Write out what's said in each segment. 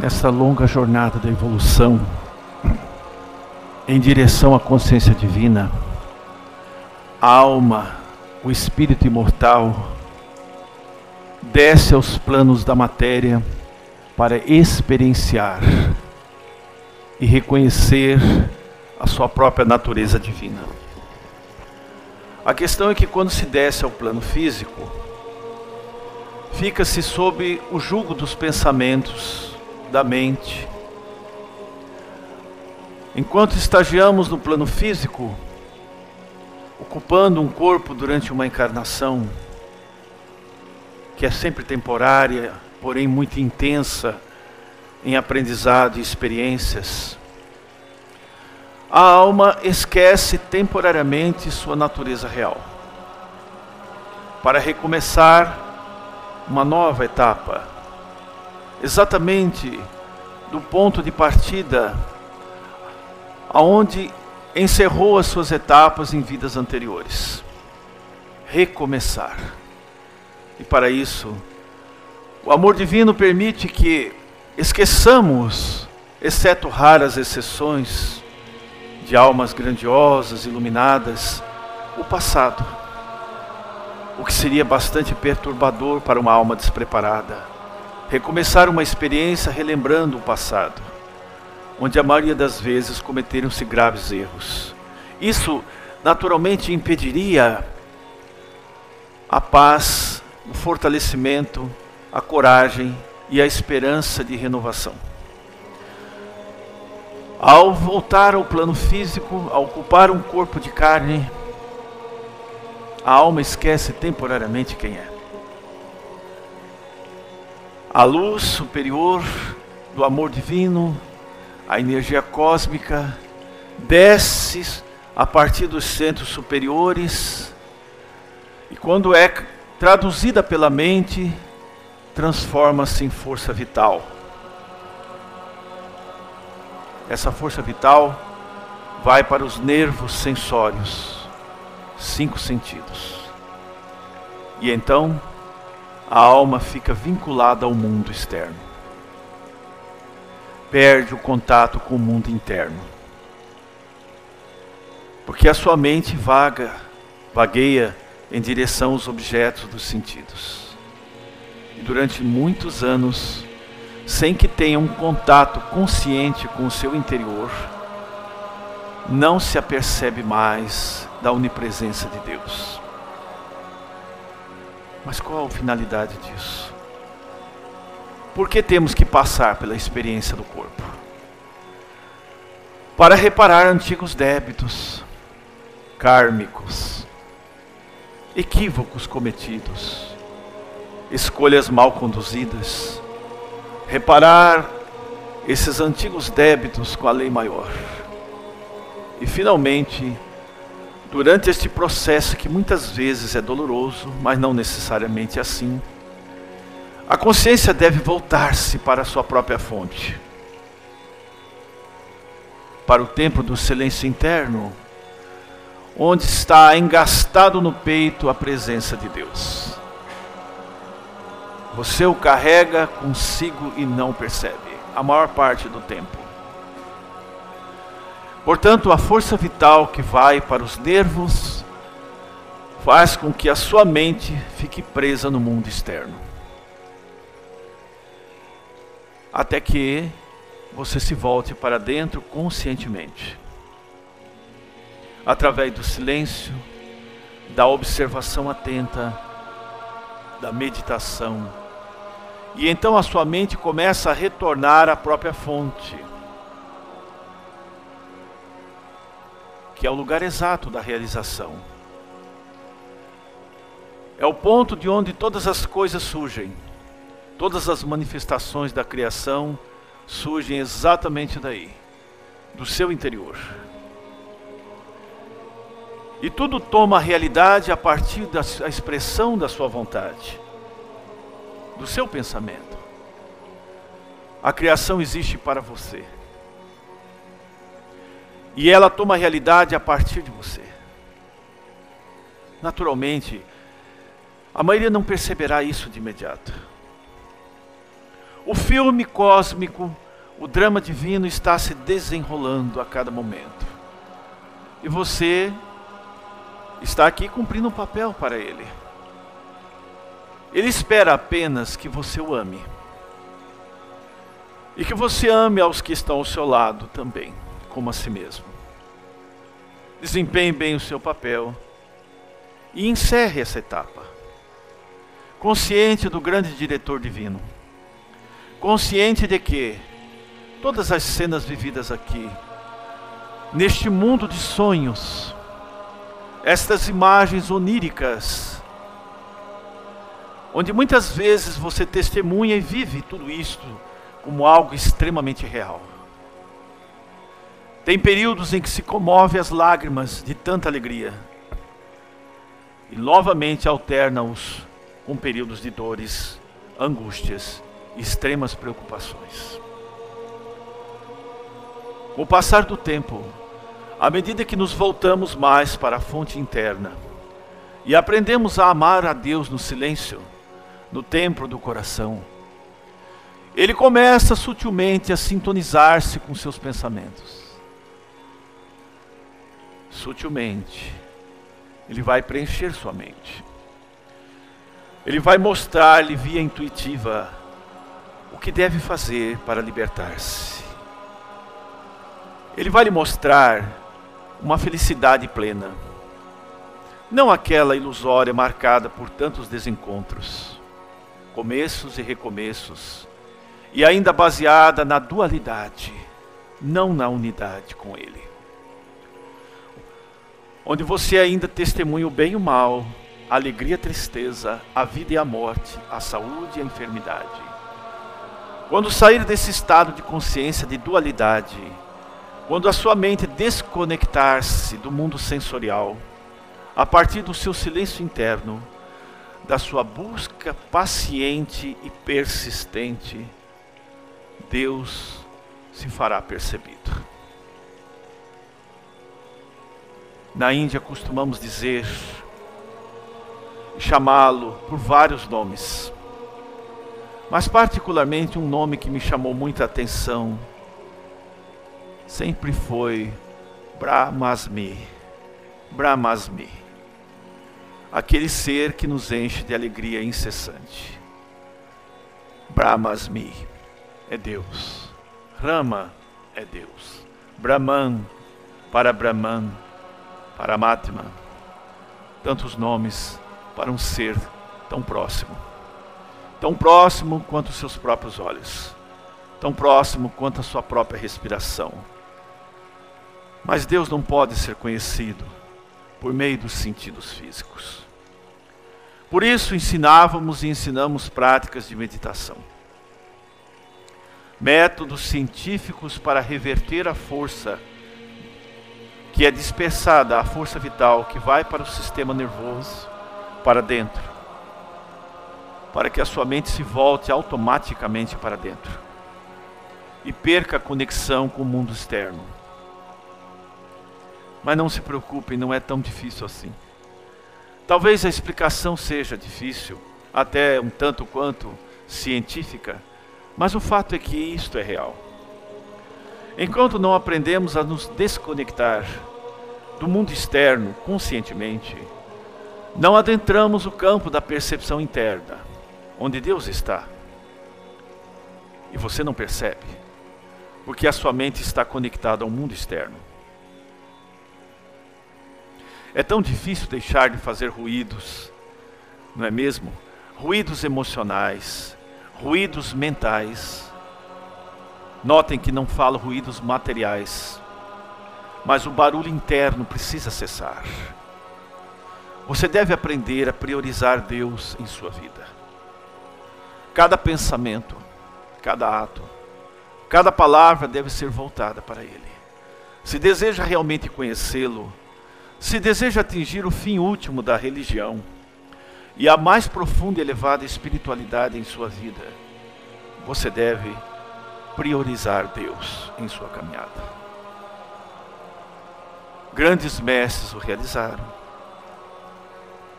nessa longa jornada da evolução em direção à consciência divina, a alma, o espírito imortal, desce aos planos da matéria para experienciar e reconhecer a sua própria natureza divina. A questão é que quando se desce ao plano físico, fica-se sob o jugo dos pensamentos, da mente. Enquanto estagiamos no plano físico, ocupando um corpo durante uma encarnação, que é sempre temporária, porém muito intensa em aprendizado e experiências, a alma esquece temporariamente sua natureza real, para recomeçar uma nova etapa exatamente do ponto de partida aonde encerrou as suas etapas em vidas anteriores. Recomeçar. E para isso, o amor divino permite que esqueçamos, exceto raras exceções de almas grandiosas, iluminadas, o passado. O que seria bastante perturbador para uma alma despreparada recomeçar uma experiência relembrando o passado, onde a maioria das vezes cometeram-se graves erros. Isso naturalmente impediria a paz, o fortalecimento, a coragem e a esperança de renovação. Ao voltar ao plano físico, ao ocupar um corpo de carne, a alma esquece temporariamente quem é. A luz superior do amor divino, a energia cósmica, desce a partir dos centros superiores e, quando é traduzida pela mente, transforma-se em força vital. Essa força vital vai para os nervos sensórios, cinco sentidos. E então a alma fica vinculada ao mundo externo. Perde o contato com o mundo interno. Porque a sua mente vaga, vagueia em direção aos objetos dos sentidos. E durante muitos anos, sem que tenha um contato consciente com o seu interior, não se apercebe mais da onipresença de Deus. Mas qual a finalidade disso? Por que temos que passar pela experiência do corpo? Para reparar antigos débitos, kármicos, equívocos cometidos, escolhas mal conduzidas, reparar esses antigos débitos com a lei maior. E finalmente, durante este processo que muitas vezes é doloroso, mas não necessariamente assim, a consciência deve voltar-se para a sua própria fonte, para o templo do silêncio interno, onde está engastado no peito a presença de Deus. Você o carrega consigo e não percebe, a maior parte do tempo. Portanto, a força vital que vai para os nervos faz com que a sua mente fique presa no mundo externo. Até que você se volte para dentro conscientemente. Através do silêncio, da observação atenta, da meditação. E então a sua mente começa a retornar à própria fonte que é o lugar exato da realização. É o ponto de onde todas as coisas surgem. Todas as manifestações da criação surgem exatamente daí, do seu interior. E tudo toma realidade a partir da expressão da sua vontade, do seu pensamento. A criação existe para você. E ela toma realidade a partir de você. Naturalmente, a maioria não perceberá isso de imediato. O filme cósmico, o drama divino está se desenrolando a cada momento. E você está aqui cumprindo um papel para ele. Ele espera apenas que você o ame. E que você ame aos que estão ao seu lado também, como a si mesmo. Desempenhe bem o seu papel e encerre essa etapa. Consciente do grande diretor divino. Consciente de que todas as cenas vividas aqui, neste mundo de sonhos, estas imagens oníricas, onde muitas vezes você testemunha e vive tudo isto como algo extremamente real. Tem períodos em que se comove as lágrimas de tanta alegria e novamente alterna-os com períodos de dores, angústias e extremas preocupações. Com o passar do tempo, à medida que nos voltamos mais para a fonte interna e aprendemos a amar a Deus no silêncio, no templo do coração, ele começa sutilmente a sintonizar-se com seus pensamentos. Sutilmente, ele vai preencher sua mente. Ele vai mostrar-lhe via intuitiva o que deve fazer para libertar-se. Ele vai lhe mostrar uma felicidade plena, não aquela ilusória marcada por tantos desencontros, começos e recomeços, e ainda baseada na dualidade, não na unidade com Ele. Onde você ainda testemunha o bem e o mal, a alegria e a tristeza, a vida e a morte, a saúde e a enfermidade. Quando sair desse estado de consciência de dualidade, quando a sua mente desconectar-se do mundo sensorial, a partir do seu silêncio interno, da sua busca paciente e persistente, Deus se fará percebido. Na Índia costumamos dizer, chamá-lo por vários nomes, mas particularmente um nome que me chamou muita atenção sempre foi Brahmasmi. Brahmasmi. Aquele ser que nos enche de alegria incessante. Brahmasmi é Deus. Rama é Deus. Brahman para Brahman, para Matma. Tantos nomes para um ser tão próximo. Tão próximo quanto os seus próprios olhos. Tão próximo quanto a sua própria respiração. Mas Deus não pode ser conhecido por meio dos sentidos físicos. Por isso ensinávamos e ensinamos práticas de meditação métodos científicos para reverter a força que é dispersada, a força vital que vai para o sistema nervoso, para dentro, para que a sua mente se volte automaticamente para dentro e perca a conexão com o mundo externo. Mas não se preocupem, não é tão difícil assim. Talvez a explicação seja difícil, até um tanto quanto científica, mas o fato é que isto é real. Enquanto não aprendemos a nos desconectar do mundo externo conscientemente, não adentramos o campo da percepção interna, onde Deus está. E você não percebe, porque a sua mente está conectada ao mundo externo. É tão difícil deixar de fazer ruídos, não é mesmo? Ruídos emocionais, ruídos mentais. Notem que não falo ruídos materiais, mas o barulho interno precisa cessar. Você deve aprender a priorizar Deus em sua vida. Cada pensamento, cada ato, cada palavra deve ser voltada para Ele. Se deseja realmente conhecê-lo, se deseja atingir o fim último da religião, e a mais profunda e elevada espiritualidade em sua vida, você deve priorizar Deus em sua caminhada. Grandes mestres o realizaram.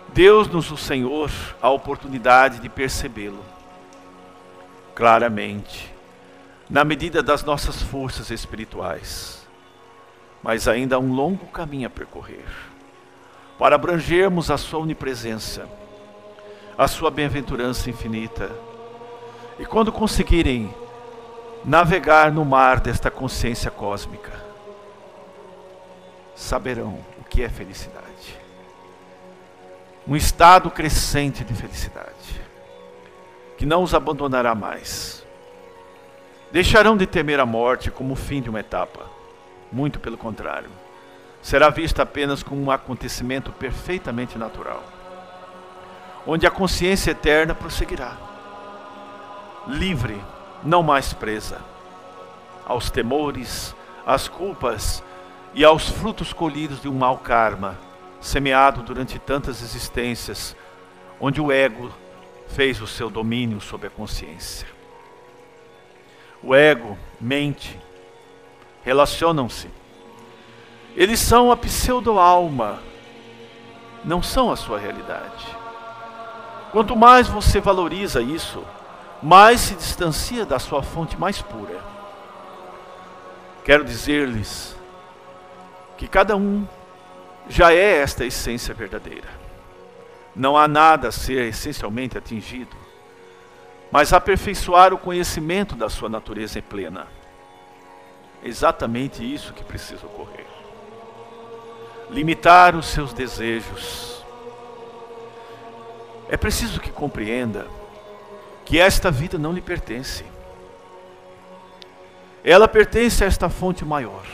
Deus-nos, o Senhor, a oportunidade de percebê-lo. claramente, na medida das nossas forças espirituais. Mas ainda há um longo caminho a percorrer para abrangermos a Sua onipresença, a Sua bem-aventurança infinita. E quando conseguirem navegar no mar desta consciência cósmica, saberão o que é felicidade. Um estado crescente de felicidade, que não os abandonará mais. Deixarão de temer a morte como o fim de uma etapa, muito pelo contrário. Será vista apenas como um acontecimento perfeitamente natural, onde a consciência eterna prosseguirá, livre, não mais presa aos temores, às culpas e aos frutos colhidos de um mau karma, semeado durante tantas existências, onde o ego fez o seu domínio sobre a consciência. O ego, mente, relacionam-se. Eles são a pseudo-alma, não são a sua realidade. Quanto mais você valoriza isso, mais se distancia da sua fonte mais pura. Quero dizer-lhes que cada um já é esta essência verdadeira. Não há nada a ser essencialmente atingido, mas aperfeiçoar o conhecimento da sua natureza em plena. É exatamente isso que precisa ocorrer. Limitar os seus desejos. É preciso que compreenda que esta vida não lhe pertence. Ela pertence a esta fonte maior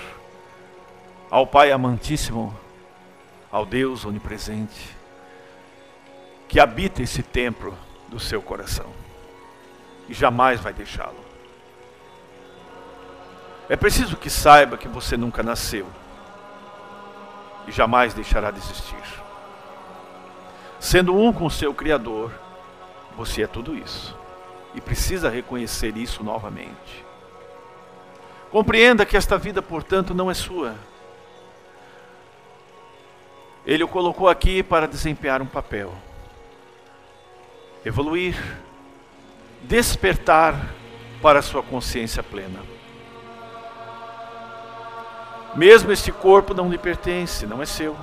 ao Pai amantíssimo, ao Deus onipresente, que habita esse templo do seu coração e jamais vai deixá-lo. É preciso que saiba que você nunca nasceu e jamais deixará de existir. Sendo um com o seu Criador, você é tudo isso e precisa reconhecer isso novamente. Compreenda que esta vida, portanto, não é sua ele o colocou aqui para desempenhar um papel. Evoluir, despertar para a sua consciência plena. Mesmo este corpo não lhe pertence, não é seu.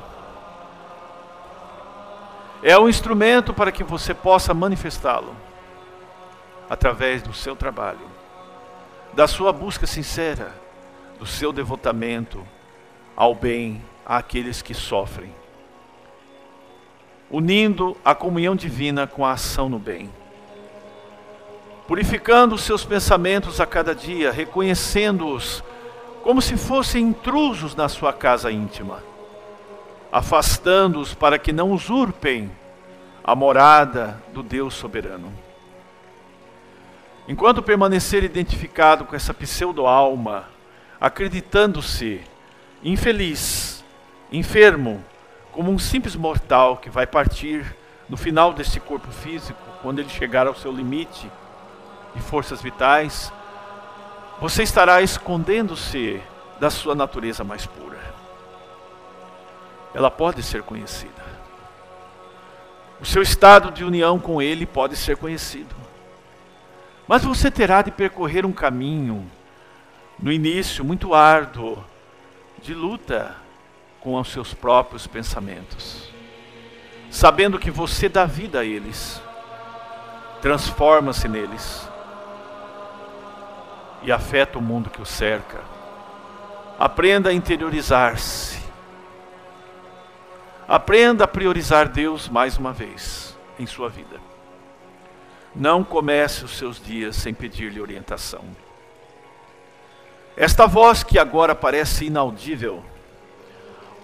É um instrumento para que você possa manifestá-lo através do seu trabalho, da sua busca sincera, do seu devotamento ao bem àqueles que sofrem unindo a comunhão divina com a ação no bem. Purificando os seus pensamentos a cada dia, reconhecendo-os como se fossem intrusos na sua casa íntima, afastando-os para que não usurpem a morada do Deus soberano. Enquanto permanecer identificado com essa pseudo-alma, acreditando-se infeliz, enfermo, como um simples mortal que vai partir no final desse corpo físico, quando ele chegar ao seu limite de forças vitais, você estará escondendo-se da sua natureza mais pura. Ela pode ser conhecida. O seu estado de união com Ele pode ser conhecido. Mas você terá de percorrer um caminho, no início, muito árduo, de luta, com os seus próprios pensamentos, sabendo que você dá vida a eles, transforma-se neles e afeta o mundo que o cerca. Aprenda a interiorizar-se. Aprenda a priorizar Deus mais uma vez em sua vida. Não comece os seus dias sem pedir-lhe orientação. Esta voz que agora parece inaudível,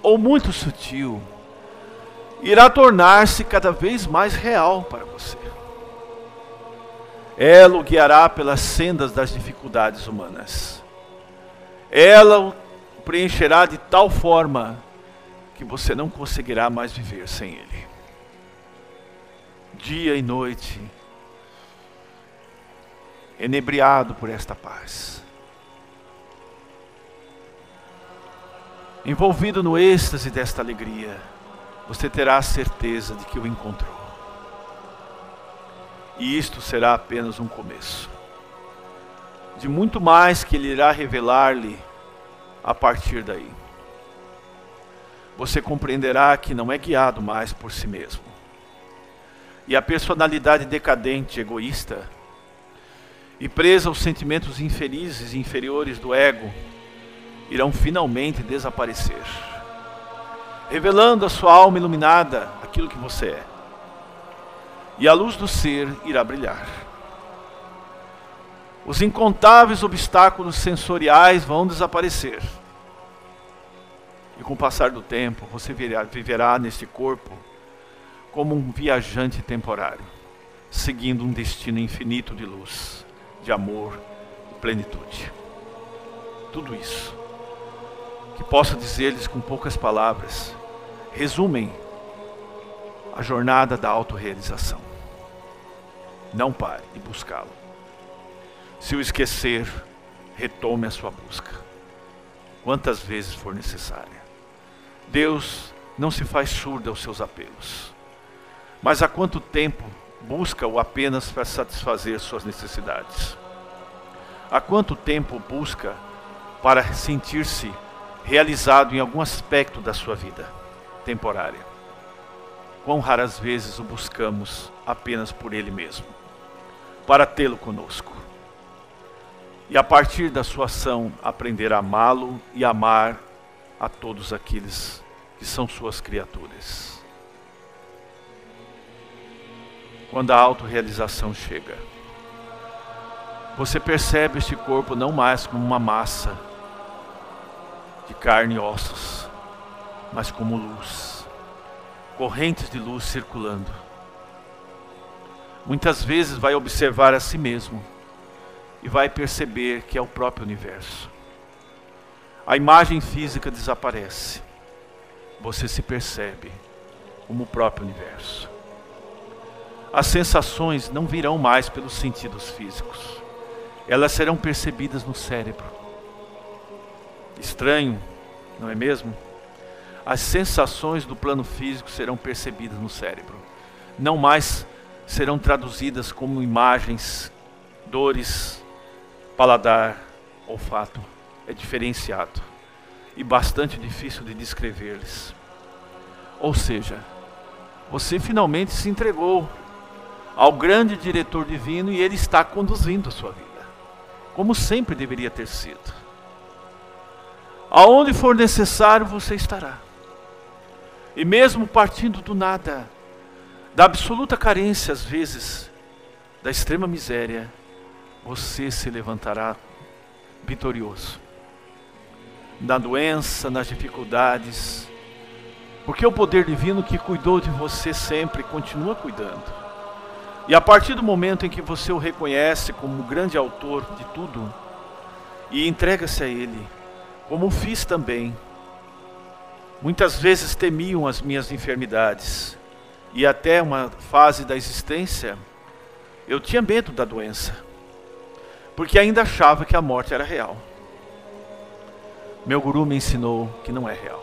ou muito sutil, irá tornar-se cada vez mais real para você. Ela o guiará pelas sendas das dificuldades humanas. Ela o preencherá de tal forma que você não conseguirá mais viver sem ele. Dia e noite, enebriado por esta paz. envolvido no êxtase desta alegria, você terá a certeza de que o encontrou. E isto será apenas um começo. de muito mais que Ele irá revelar-lhe a partir daí. Você compreenderá que não é guiado mais por si mesmo. E a personalidade decadente, egoísta, e presa aos sentimentos infelizes e inferiores do ego, irão finalmente desaparecer, revelando a sua alma iluminada, aquilo que você é. E a luz do ser irá brilhar. Os incontáveis obstáculos sensoriais vão desaparecer. E com o passar do tempo, você viverá neste corpo como um viajante temporário, seguindo um destino infinito de luz, de amor e plenitude. Tudo isso, que posso dizer-lhes com poucas palavras, resumem a jornada da autorrealização. Não pare de buscá-lo. Se o esquecer, retome a sua busca, quantas vezes for necessária. Deus não se faz surdo aos seus apelos. Mas há quanto tempo busca-o apenas para satisfazer suas necessidades? Há quanto tempo busca para sentir-se realizado em algum aspecto da sua vida temporária? Quão raras vezes o buscamos apenas por Ele mesmo, para tê-lo conosco e a partir da sua ação aprender a amá-lo e amar a todos aqueles que são suas criaturas. Quando a autorrealização chega, você percebe este corpo não mais como uma massa de carne e ossos, mas como luz, correntes de luz circulando. Muitas vezes vai observar a si mesmo e vai perceber que é o próprio universo. A imagem física desaparece. Você se percebe como o próprio universo. As sensações não virão mais pelos sentidos físicos. Elas serão percebidas no cérebro. Estranho, não é mesmo? As sensações do plano físico serão percebidas no cérebro. Não mais serão traduzidas como imagens, dores, paladar, olfato é diferenciado e bastante difícil de descrever-lhes. Ou seja, você finalmente se entregou ao grande diretor divino e ele está conduzindo a sua vida, como sempre deveria ter sido. Aonde for necessário, você estará. E mesmo partindo do nada, da absoluta carência, às vezes, da extrema miséria, você se levantará vitorioso. Na doença, nas dificuldades, porque o poder divino que cuidou de você sempre continua cuidando. E a partir do momento em que você o reconhece como o grande autor de tudo e entrega-se a Ele, como fiz também, muitas vezes temiam as minhas enfermidades e até uma fase da existência eu tinha medo da doença porque ainda achava que a morte era real. Meu guru me ensinou que não é real,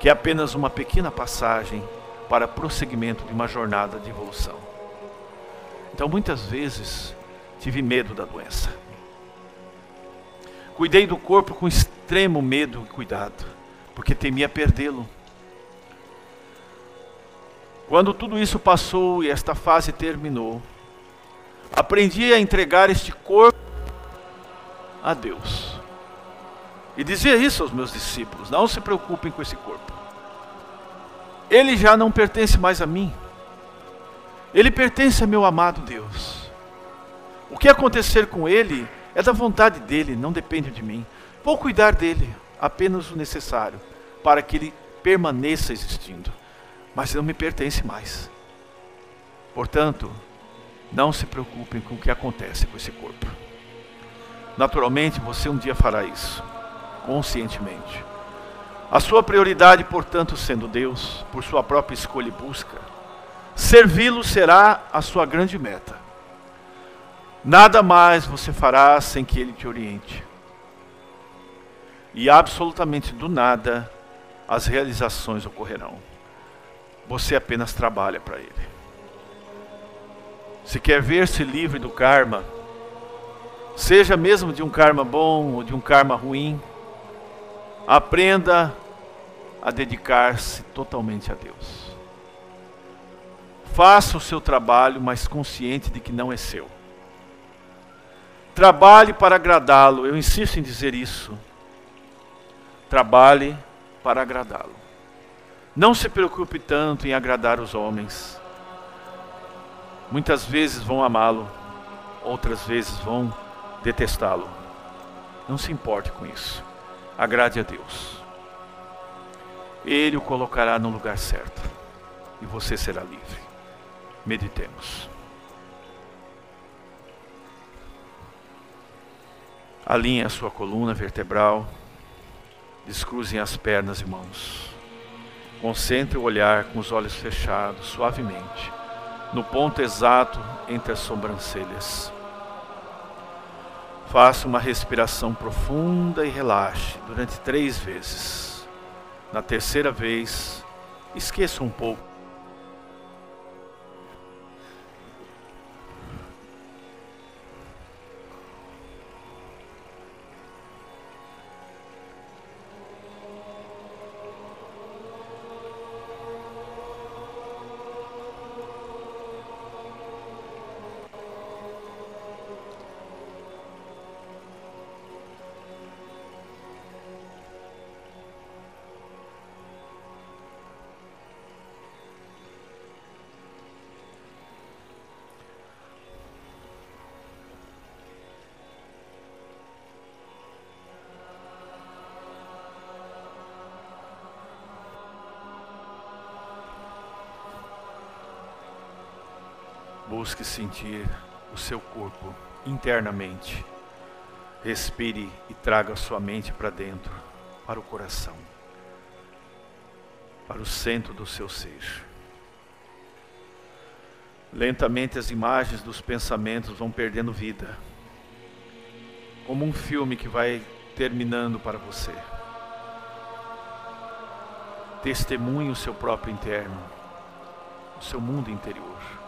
que é apenas uma pequena passagem para prosseguimento de uma jornada de evolução. Então, muitas vezes, tive medo da doença. Cuidei do corpo com extremo medo e cuidado, porque temia perdê-lo. Quando tudo isso passou e esta fase terminou, aprendi a entregar este corpo a Deus. E dizia isso aos meus discípulos: não se preocupem com esse corpo. Ele já não pertence mais a mim. Ele pertence a meu amado Deus. O que acontecer com ele é da vontade dele, não depende de mim. Vou cuidar dele, apenas o necessário, para que ele permaneça existindo. Mas não me pertence mais. Portanto, não se preocupem com o que acontece com esse corpo. Naturalmente, você um dia fará isso, conscientemente. A sua prioridade, portanto, sendo Deus, por sua própria escolha e busca, servi-lo será a sua grande meta. Nada mais você fará sem que ele te oriente. E absolutamente do nada as realizações ocorrerão. Você apenas trabalha para ele. Se quer ver-se livre do karma, seja mesmo de um karma bom ou de um karma ruim, aprenda a dedicar-se totalmente a Deus. Faça o seu trabalho, mas consciente de que não é seu. Trabalhe para agradá-lo, eu insisto em dizer isso. Trabalhe para agradá-lo. Não se preocupe tanto em agradar os homens. Muitas vezes vão amá-lo, outras vezes vão detestá-lo. Não se importe com isso. Agrade a Deus. Ele o colocará no lugar certo e você será livre. Meditemos. Alinhe a sua coluna vertebral, descruzem as pernas e mãos. Concentre o olhar com os olhos fechados, suavemente, no ponto exato entre as sobrancelhas. Faça uma respiração profunda e relaxe durante três vezes. Na terceira vez, esqueça um pouco sentir o seu corpo internamente. Respire e traga sua mente para dentro, para o coração, para o centro do seu ser. Lentamente as imagens dos pensamentos vão perdendo vida, como um filme que vai terminando para você. Testemunhe o seu próprio interno, o seu mundo interior.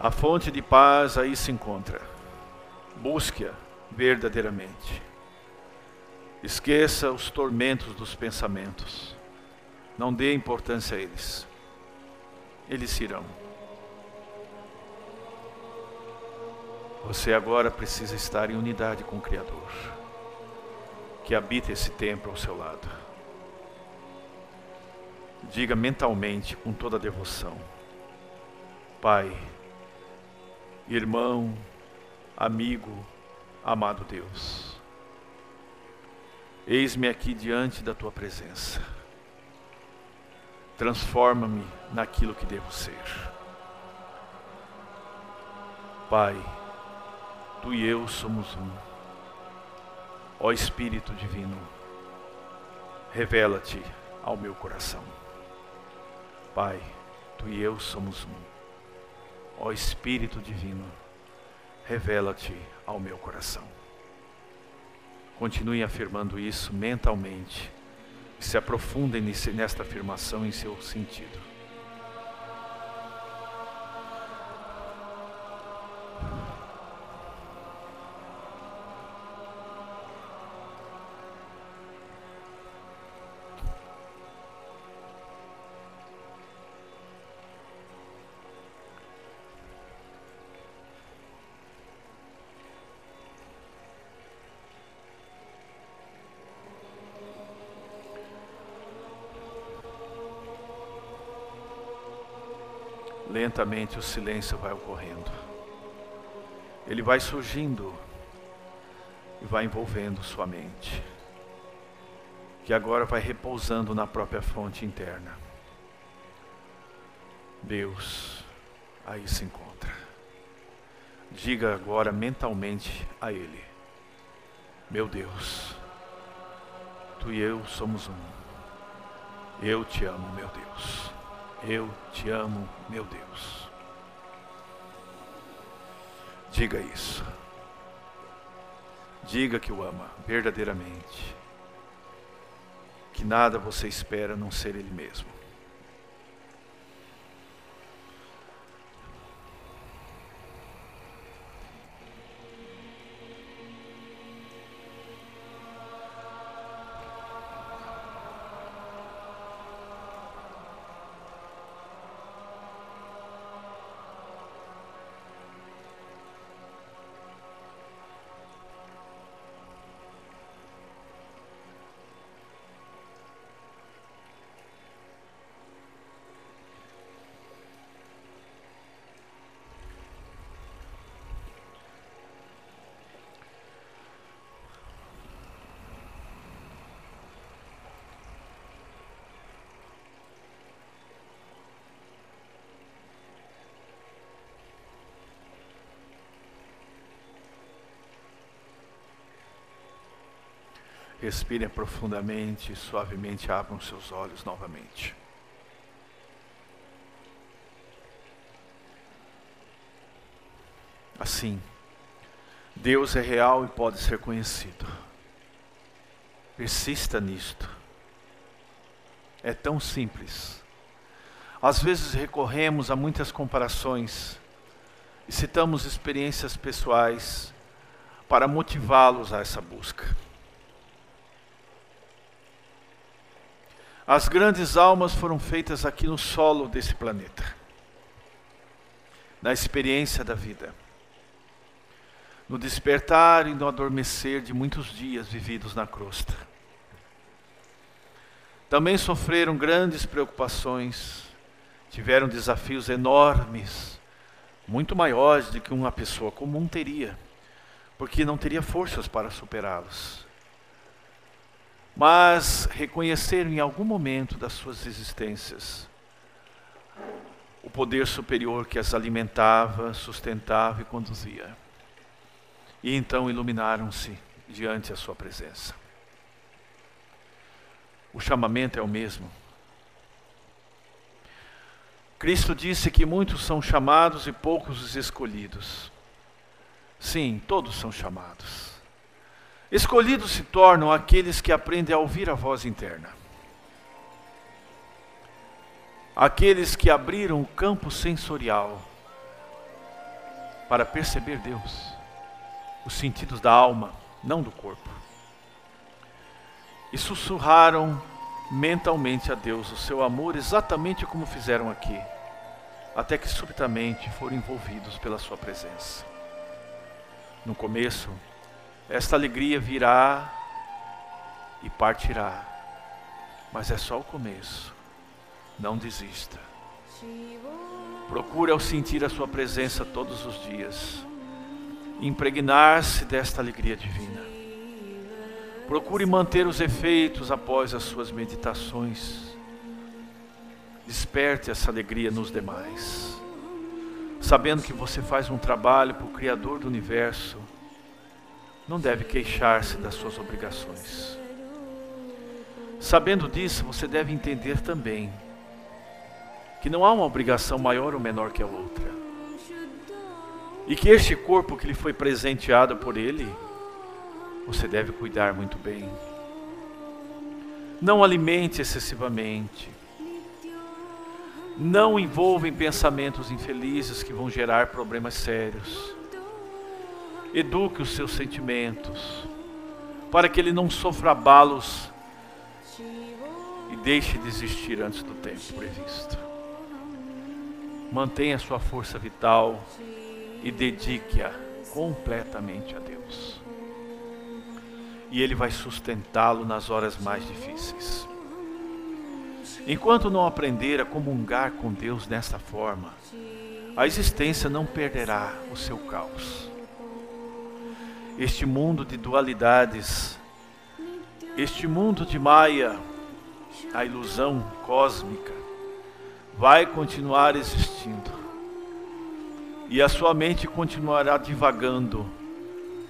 A fonte de paz aí se encontra. Busque-a verdadeiramente. Esqueça os tormentos dos pensamentos. Não dê importância a eles. Eles irão. Você agora precisa estar em unidade com o Criador, que habita esse templo ao seu lado. Diga mentalmente, com toda a devoção: Pai, irmão, amigo, amado Deus. Eis-me aqui diante da tua presença. Transforma-me naquilo que devo ser. Pai, tu e eu somos um. Ó Espírito Divino, revela-te ao meu coração. Pai, tu e eu somos um. Ó Espírito Divino, revela-te ao meu coração. Continue afirmando isso mentalmente. Se aprofundem nesta afirmação em seu sentido. Lentamente o silêncio vai ocorrendo. Ele vai surgindo e vai envolvendo sua mente, que agora vai repousando na própria fonte interna. Deus aí se encontra. Diga agora mentalmente a Ele: Meu Deus, Tu e eu somos um. Eu te amo, meu Deus. Eu te amo, meu Deus. Diga isso. Diga que o ama verdadeiramente. Que nada você espera não ser Ele mesmo. Respire profundamente e suavemente abram seus olhos novamente. Assim, Deus é real e pode ser conhecido. Persista nisto. É tão simples. Às vezes recorremos a muitas comparações e citamos experiências pessoais para motivá-los a essa busca. As grandes almas foram feitas aqui no solo desse planeta, na experiência da vida, no despertar e no adormecer de muitos dias vividos na crosta. Também sofreram grandes preocupações, tiveram desafios enormes, muito maiores do que uma pessoa comum teria, porque não teria forças para superá-los mas reconheceram em algum momento das suas existências o poder superior que as alimentava, sustentava e conduzia. E então iluminaram-se diante a sua presença. O chamamento é o mesmo. Cristo disse que muitos são chamados e poucos os escolhidos. Sim, todos são chamados. Escolhidos se tornam aqueles que aprendem a ouvir a voz interna. Aqueles que abriram o campo sensorial para perceber Deus, os sentidos da alma, não do corpo. E sussurraram mentalmente a Deus o seu amor, exatamente como fizeram aqui, até que subitamente foram envolvidos pela Sua presença. No começo, esta alegria virá e partirá. Mas é só o começo. Não desista. Procure ao sentir a sua presença todos os dias, impregnar-se desta alegria divina. Procure manter os efeitos após as suas meditações. Desperte essa alegria nos demais, sabendo que você faz um trabalho para o Criador do universo não deve queixar-se das suas obrigações. Sabendo disso, você deve entender também que não há uma obrigação maior ou menor que a outra. E que este corpo que lhe foi presenteado por ele, você deve cuidar muito bem. Não alimente excessivamente. Não envolva em pensamentos infelizes que vão gerar problemas sérios. Eduque os seus sentimentos, para que ele não sofra abalos e deixe de existir antes do tempo previsto. Mantenha sua força vital e dedique-a completamente a Deus. E Ele vai sustentá-lo nas horas mais difíceis. Enquanto não aprender a comungar com Deus desta forma, a existência não perderá o seu caos este mundo de dualidades, este mundo de Maia, a ilusão cósmica, vai continuar existindo. E a sua mente continuará divagando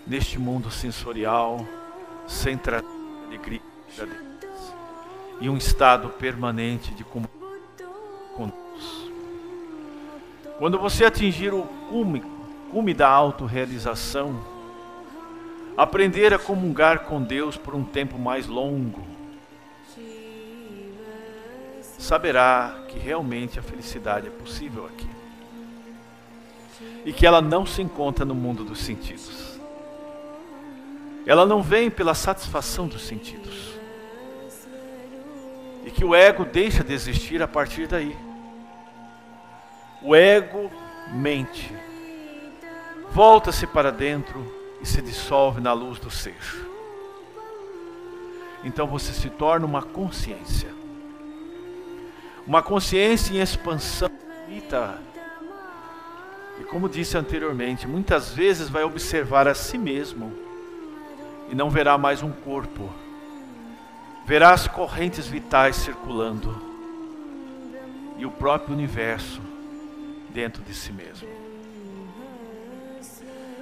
neste mundo sensorial, sem trazer alegria e um estado permanente de comunhão. Quando você atingir o cume, cume da autorrealização, aprender a comungar com Deus por um tempo mais longo, saberá que realmente a felicidade é possível aqui e que ela não se encontra no mundo dos sentidos. Ela não vem pela satisfação dos sentidos. E que o ego deixa de existir a partir daí. O ego mente, volta-se para dentro e se dissolve na luz do ser. Então você se torna uma consciência. Uma consciência em expansão infinita. E como disse anteriormente, muitas vezes vai observar a si mesmo e não verá mais um corpo. Verá as correntes vitais circulando e o próprio universo dentro de si mesmo.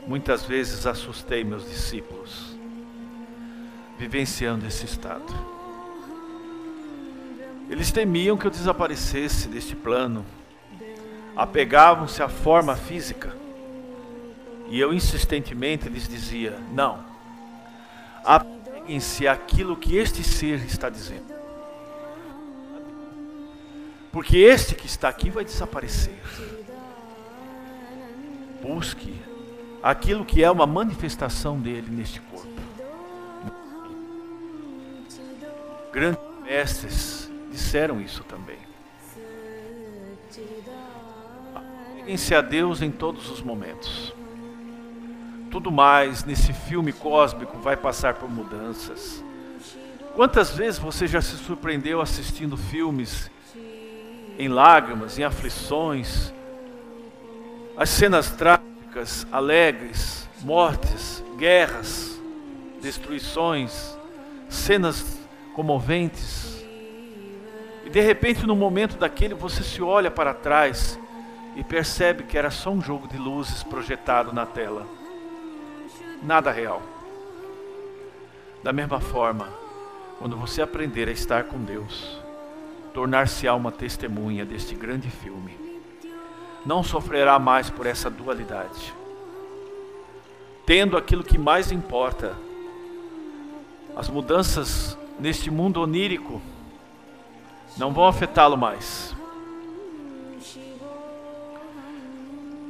Muitas vezes assustei meus discípulos, vivenciando esse estado. Eles temiam que eu desaparecesse deste plano, apegavam-se à forma física, e eu insistentemente lhes dizia: não, apeguem-se àquilo que este ser está dizendo. Porque este que está aqui vai desaparecer. Busque aquilo que é uma manifestação dele neste corpo. Grandes mestres disseram isso também. Apeguem-se a Deus em todos os momentos. Tudo mais nesse filme cósmico vai passar por mudanças. Quantas vezes você já se surpreendeu assistindo filmes em lágrimas, em aflições, as cenas trágicas, alegres, mortes, guerras, destruições, cenas comoventes. E de repente, no momento daquele, você se olha para trás e percebe que era só um jogo de luzes projetado na tela. Nada real. Da mesma forma, quando você aprender a estar com Deus, tornar-se-á uma testemunha deste grande filme não sofrerá mais por essa dualidade. Tendo aquilo que mais importa, as mudanças neste mundo onírico não vão afetá-lo mais.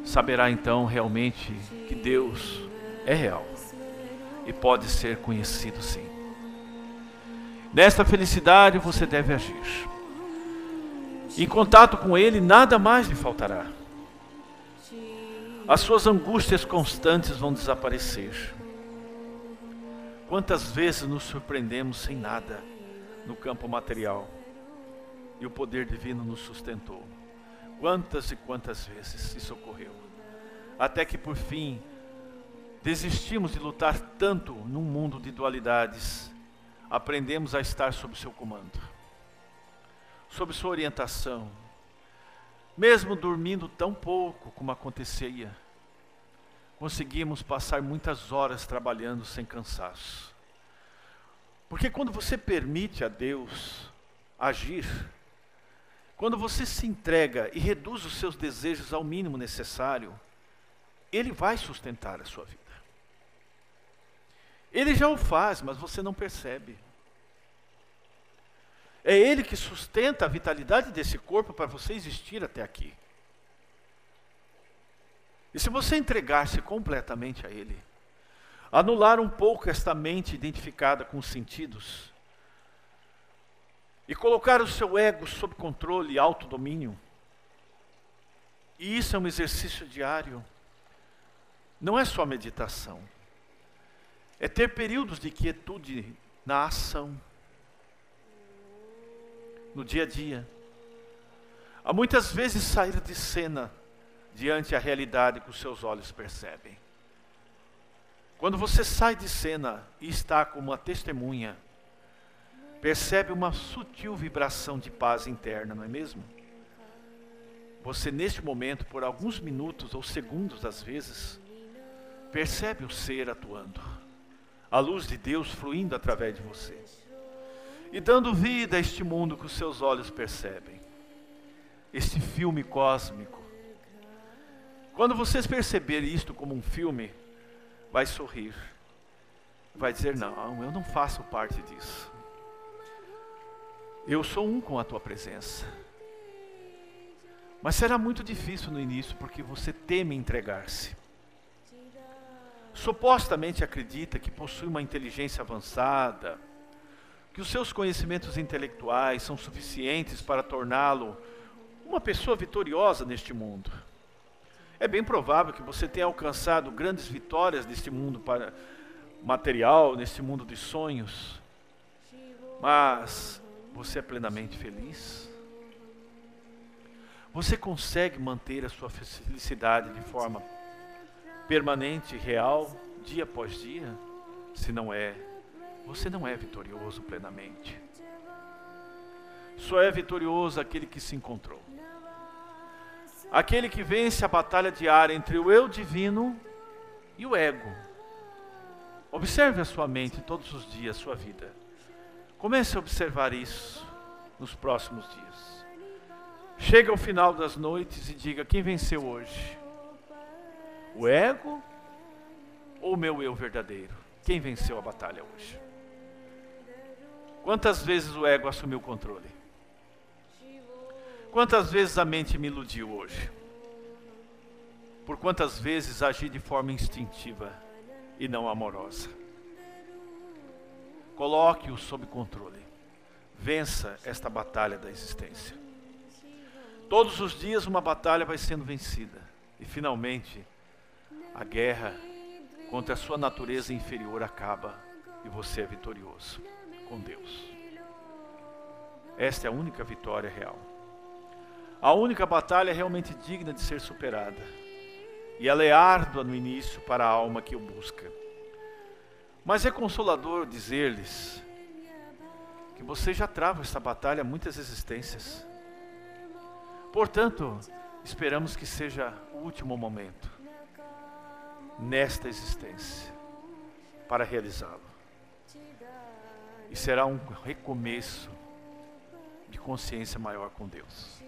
Saberá então realmente que Deus é real e pode ser conhecido sim. Nesta felicidade você deve agir. Em contato com Ele, nada mais lhe faltará as suas angústias constantes vão desaparecer. Quantas vezes nos surpreendemos sem nada no campo material e o poder divino nos sustentou? Quantas e quantas vezes isso ocorreu? Até que por fim desistimos de lutar tanto num mundo de dualidades, aprendemos a estar sob seu comando, sob sua orientação, mesmo dormindo tão pouco como acontecia, conseguimos passar muitas horas trabalhando sem cansaço. Porque quando você permite a Deus agir, quando você se entrega e reduz os seus desejos ao mínimo necessário, Ele vai sustentar a sua vida. Ele já o faz, mas você não percebe. É Ele que sustenta a vitalidade desse corpo para você existir até aqui. E se você entregar-se completamente a Ele, anular um pouco esta mente identificada com os sentidos, e colocar o seu ego sob controle e autodomínio, e isso é um exercício diário, não é só meditação, é ter períodos de quietude na ação no dia a dia. Há muitas vezes sair de cena diante a realidade que os seus olhos percebem. Quando você sai de cena e está como uma testemunha, percebe uma sutil vibração de paz interna, não é mesmo? Você, neste momento, por alguns minutos ou segundos às vezes, percebe o ser atuando, a luz de Deus fluindo através de você e dando vida a este mundo que os seus olhos percebem. Este filme cósmico. Quando vocês perceberem isto como um filme, vai sorrir. Vai dizer: Não, eu não faço parte disso. Eu sou um com a tua presença. Mas será muito difícil no início porque você teme entregar-se. Supostamente acredita que possui uma inteligência avançada, que os seus conhecimentos intelectuais são suficientes para torná-lo uma pessoa vitoriosa neste mundo. É bem provável que você tenha alcançado grandes vitórias neste mundo para material, neste mundo de sonhos. Mas você é plenamente feliz? Você consegue manter a sua felicidade de forma permanente, real, dia após dia? Se não é, você não é vitorioso plenamente. Só é vitorioso aquele que se encontrou. Aquele que vence a batalha diária entre o eu divino e o ego. Observe a sua mente todos os dias, a sua vida. Comece a observar isso nos próximos dias. Chega ao final das noites e diga: quem venceu hoje? O ego ou o meu eu verdadeiro? Quem venceu a batalha hoje? Quantas vezes o ego assumiu o controle? Quantas vezes a mente me iludiu hoje? Por quantas vezes agi de forma instintiva e não amorosa? Coloque-o sob controle. Vença esta batalha da existência. Todos os dias uma batalha vai sendo vencida. E finalmente, a guerra contra a sua natureza inferior acaba e você é vitorioso com Deus. Esta é a única vitória real. A única batalha realmente digna de ser superada. E ela é árdua no início para a alma que o busca. Mas é consolador dizer-lhes que você já trava esta batalha muitas existências. Portanto, esperamos que seja o último momento nesta existência para realizá-lo. E será um recomeço de consciência maior com Deus.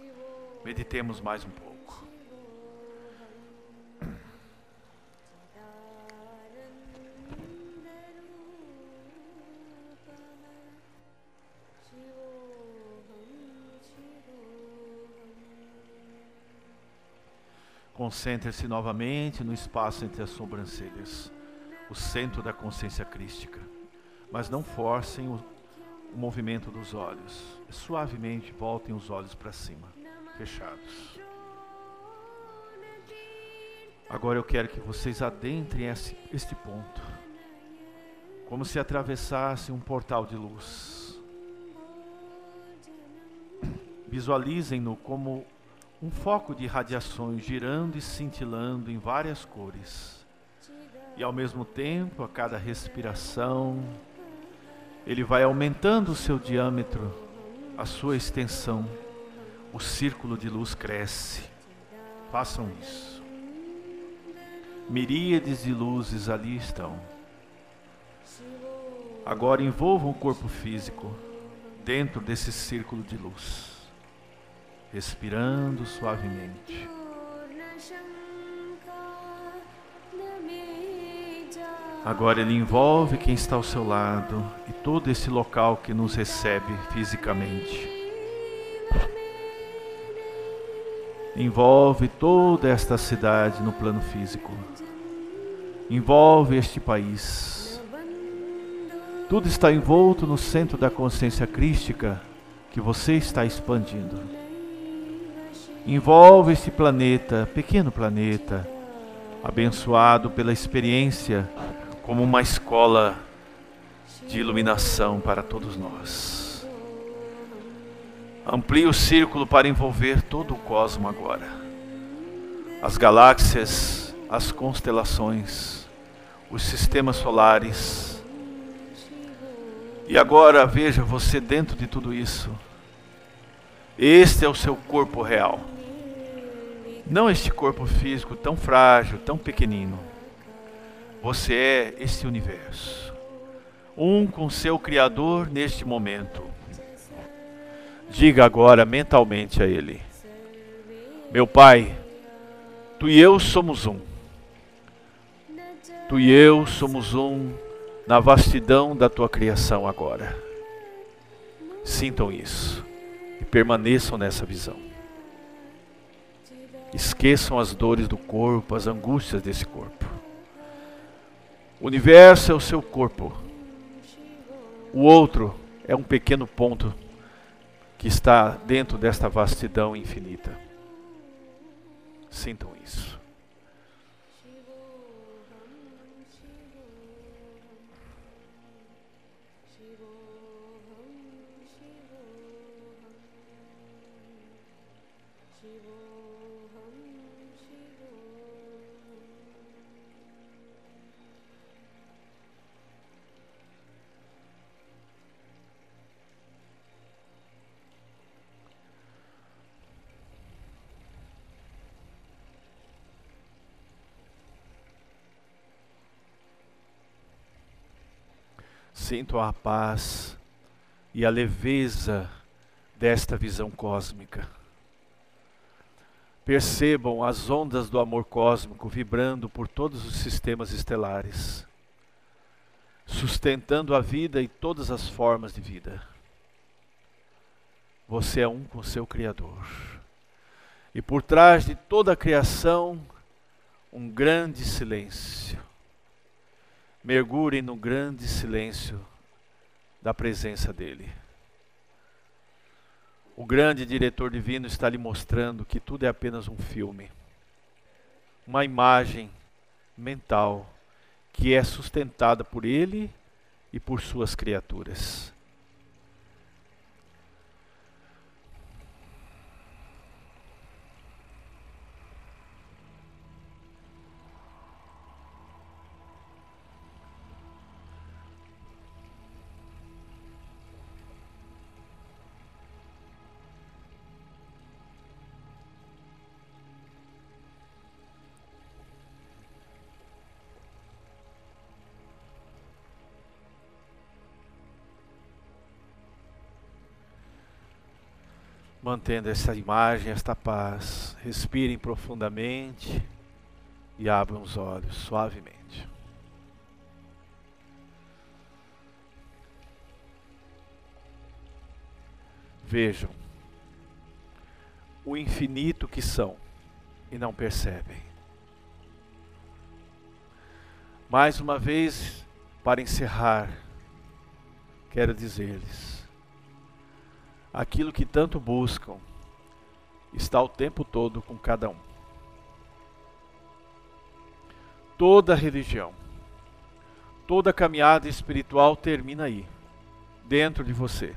Meditemos mais um pouco. Concentre-se novamente no espaço entre as sobrancelhas, o centro da consciência crística. Mas não forcem o, o movimento dos olhos. Suavemente voltem os olhos para cima, fechados. Agora eu quero que vocês adentrem esse, este ponto, como se atravessasse um portal de luz. Visualizem-no como um foco de radiações girando e cintilando em várias cores. E ao mesmo tempo, a cada respiração, ele vai aumentando o seu diâmetro, a sua extensão. O círculo de luz cresce. Façam isso. Miríades de luzes ali estão. Agora envolvam o corpo físico dentro desse círculo de luz respirando suavemente. Agora ele envolve quem está ao seu lado e todo esse local que nos recebe fisicamente. Envolve toda esta cidade no plano físico. Envolve este país. Tudo está envolto no centro da consciência crística que você está expandindo envolve este planeta, pequeno planeta, abençoado pela experiência como uma escola de iluminação para todos nós. Amplie o círculo para envolver todo o cosmo agora. As galáxias, as constelações, os sistemas solares. E agora veja você dentro de tudo isso este é o seu corpo real. Não este corpo físico tão frágil, tão pequenino. Você é este universo. Um com seu Criador neste momento. Diga agora mentalmente a Ele: Meu Pai, tu e eu somos um. Tu e eu somos um na vastidão da tua criação agora. Sintam isso permaneçam nessa visão. Esqueçam as dores do corpo, as angústias desse corpo. O universo é o seu corpo. O outro é um pequeno ponto que está dentro desta vastidão infinita. Sintam isso. Sintam a paz e a leveza desta visão cósmica. Percebam as ondas do amor cósmico vibrando por todos os sistemas estelares, sustentando a vida e todas as formas de vida. Você é um com seu Criador. E por trás de toda a criação, um grande silêncio. Mergulhem no grande silêncio da presença dEle. O grande diretor divino está lhe mostrando que tudo é apenas um filme, uma imagem mental que é sustentada por Ele e por suas criaturas. Mantendo essa imagem, esta paz. Respirem profundamente e abram os olhos suavemente. Vejam o infinito que são e não percebem. Mais uma vez, para encerrar, quero dizer-lhes: aquilo que tanto buscam está o tempo todo com cada um. Toda religião, toda caminhada espiritual termina aí, dentro de você.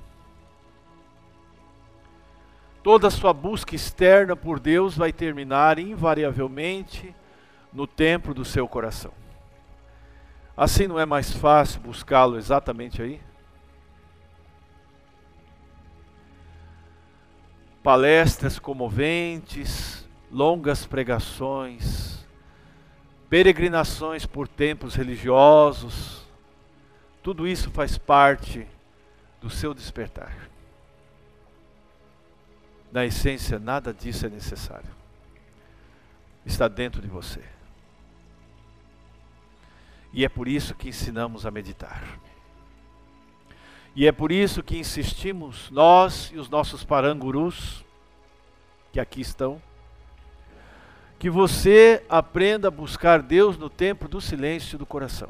Toda sua busca externa por Deus vai terminar invariavelmente no templo do seu coração. Assim não é mais fácil buscá-lo exatamente aí? Palestras comoventes, longas pregações, peregrinações por templos religiosos, tudo isso faz parte do seu despertar. Na essência, nada disso é necessário. Está dentro de você. E é por isso que ensinamos a meditar. E é por isso que insistimos, nós e os nossos parangurus, que aqui estão, que você aprenda a buscar Deus no tempo do silêncio do coração.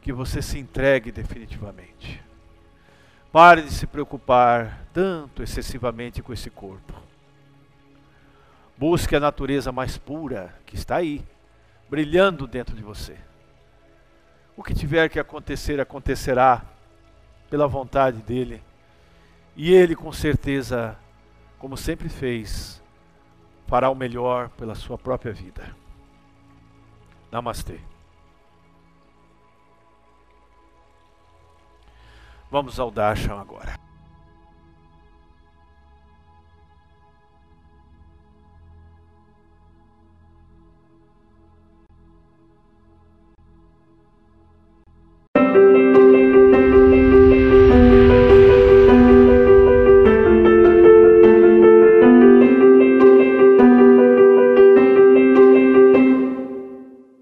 Que você se entregue definitivamente. Pare de se preocupar tanto excessivamente com esse corpo. Busque a natureza mais pura que está aí, brilhando dentro de você. O que tiver que acontecer, acontecerá pela vontade dele. E ele, com certeza, como sempre fez, fará o melhor pela sua própria vida. Namastê. Vamos ao Darshan agora.